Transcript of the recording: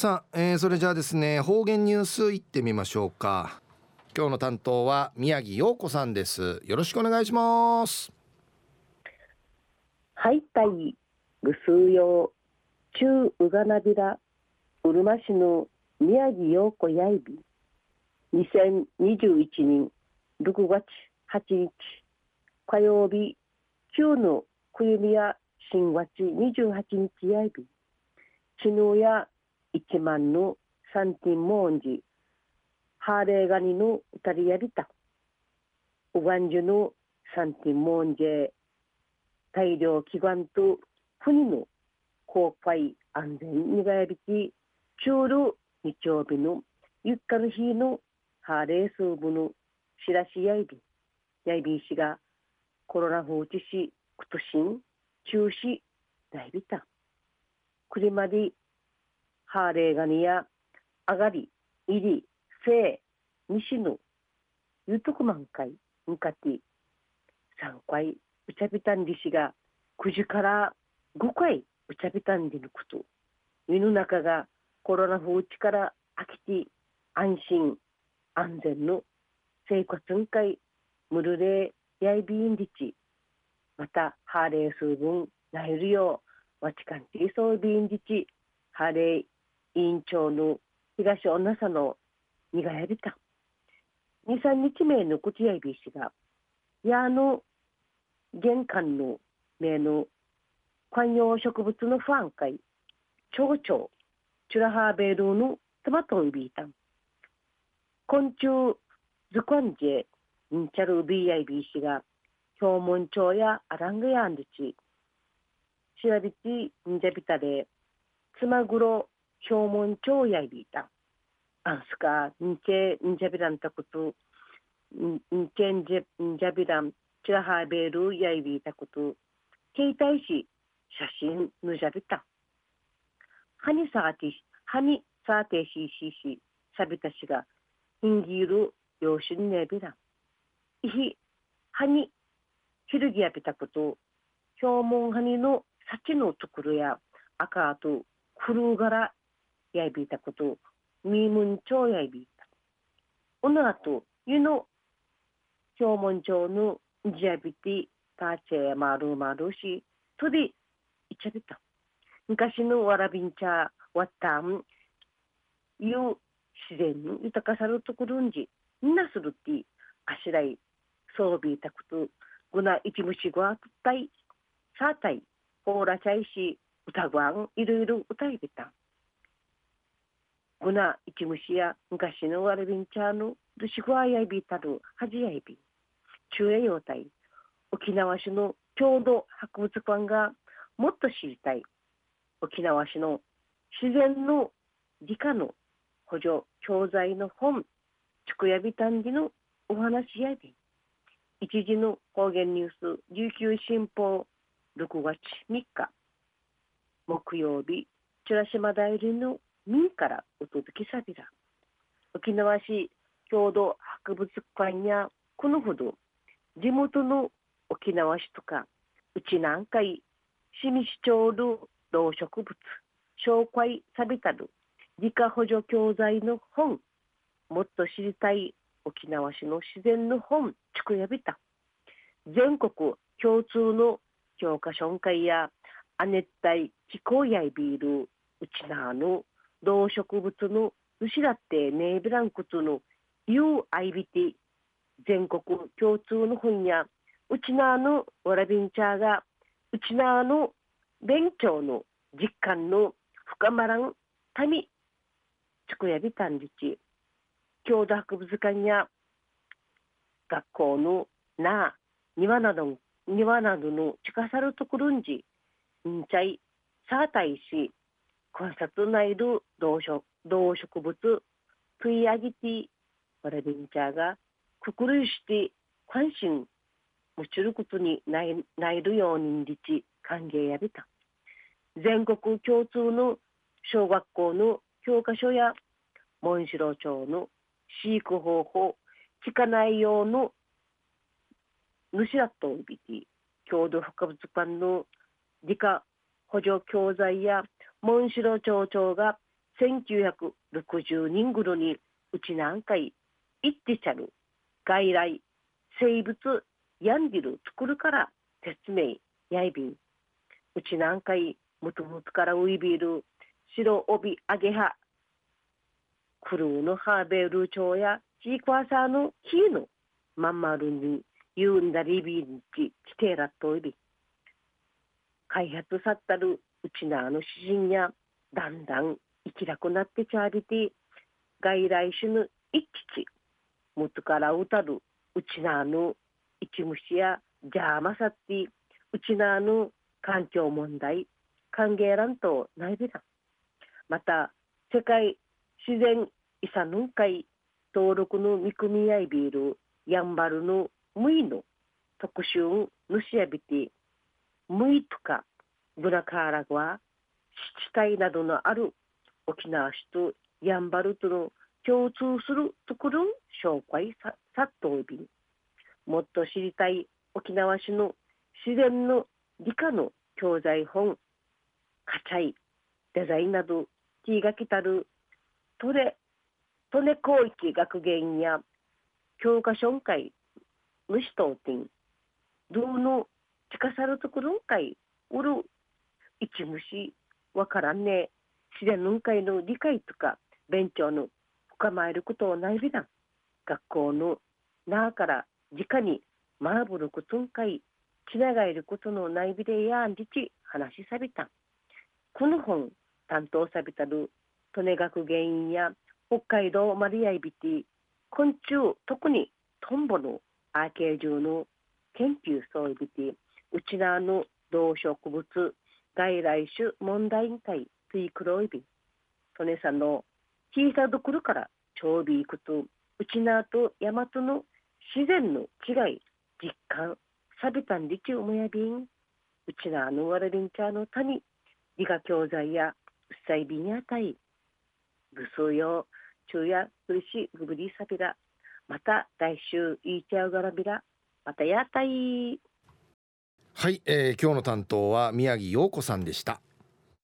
さあ、えー、それじゃあですね方言ニュースいってみましょうか。今日の担当は宮城陽子さんです。よろしくお願いします。はいたいぐすうよう中うがなびらうるま市の宮城陽子やいび。2021年6月8日火曜日旧の冬宮新月28日やいび。ちぬや一万の三点もんじハーレーガニのうたりやびた。おがんじゅの三点もんじ大量祈願と国の公開安全にがやびき中路日曜日のゆっかる日のハーレースーブのしらしやいび。やいびしがコロナ放置しくとしん中止だいびた。くりまでハーレーガニやアガリ、イリ、セイ、ニシヌ、ユトクマンカイ、ムカティ、3回ウチャビタンディシが9時から5回ウチャビタンデリのこと、世の中がコロナ風地から飽きて安心安全の生活運会ムルレーヤイビーンィチ。またハーレー数分なえるようわちかんていソうビーンィチハーレー委員長の東女さのにがやびた。23日目の口やいびしがやの玄関の名の観葉植物の不安会蝶々チュラハーベルのトマトイビータン昆虫ズコンジェンチャルビーやいびしが表門町やアラングヤンルチ調べちんじゃびたでつまぐろ表門町やいびいた。あんすか、んちんじゃびらんたこと、んちんじゃびらん、ちらはべるやいびいたこと、携帯し、写真ぬじゃびた。はにさがてし、はにさてししし、さびたしが、ひんぎるようしんねびらん。いひ、はに、ひるぎやびたこと、表門はにのさちのところや、赤と、くるやいびいたことみむんちょうやいびいた。おのあとゆの表門町のじやびてたちゃまるまるしとでいちゃびた。昔のわらびんちゃわったんいう自然に豊かさるところんじみんなするってあしらいそうびいたことぐな一虫ごあったいさあたいほうらちゃいし歌ごわんいろいろ歌いびた。んグナイチムシや昔のワルビンチャーのルシファーヤイビータルハジヤイビ中英用体沖縄市の郷土博物館がもっと知りたい沖縄市の自然の理科の補助教材の本ちくやびたんじのお話やび一時の方言ニュース琉球新報6月3日木曜日チュラシマ代理の民からお届けさびら沖縄市郷土博物館やこのほど地元の沖縄市とか内南海清水町の動植物紹介さびたる理科補助教材の本もっと知りたい沖縄市の自然の本ちくやびた。全国共通の教科書会や亜熱帯気候やいビールうちなの動植物の牛だってネーブランクツの UIBT 全国共通の本やうちなのわらびんちゃーがうちなの勉強の実感の深まらん民つくやびたんじち。郷土博物館や学校のな庭など庭などの近さるところんじんちゃいさあたいし観察内る動植動植物食い上げてわらびんちゃがくくるして関心持ちることにないないるようにりち歓迎やびた。全国共通の小学校の教科書や紋城町の飼育方法聞かないようの主だとびて郷土博物館の理科補助教材や紋城町長が1960人ぐろにうちなんかい行ってちゃる外来生物やんでる作るから説明やいびん。うちなんかいむとむとからウイビル白帯揚げはクルーのハーベル町やチークワーサーのキーのまんまるにユンダリビンチキテラといび開発さったるちなあの詩人やだんだん生きなくなってちゃびて外来種の一基もとからうたるうちなあの一虫やじゃあまさってうちなあの環境問題歓迎欄とないびらまた世界自然遺産の会登録の見組み合いビールやんばるのむいの特集ぬしやびてむいとかブラカーラグは自治体などのある沖縄市とやんばるとの共通するところを紹介さっとおびもっと知りたい沖縄市の自然の理科の教材本カチャイデザインなど気が来たるトレトネ広域学芸や教科書会虫とてんどうの近さるところ会おる一虫わからんね。自然の会の理解とか勉強の深まえることをないびだ学校の中から直にマーブルクトン会つながえることのないびでやんじち話しさびたこの本担当さびたる利根学原因や北海道マリアイビティ昆虫特にトンボのアーケージュの研究総ビティうちなの動植物外来種問題委員会ツイクロイビトネさんの小さどころから長尾行くとうちなと大和の自然の違い実感サビタンリチウムやビンうちなのわらびんちゃの谷理科教材やうっさいビンやたいぐすよ昼夜苦しぐぶりさびらまた来週いいちゃうがらびらまたやたいはい、えー、今日の担当は宮城陽子さんでした。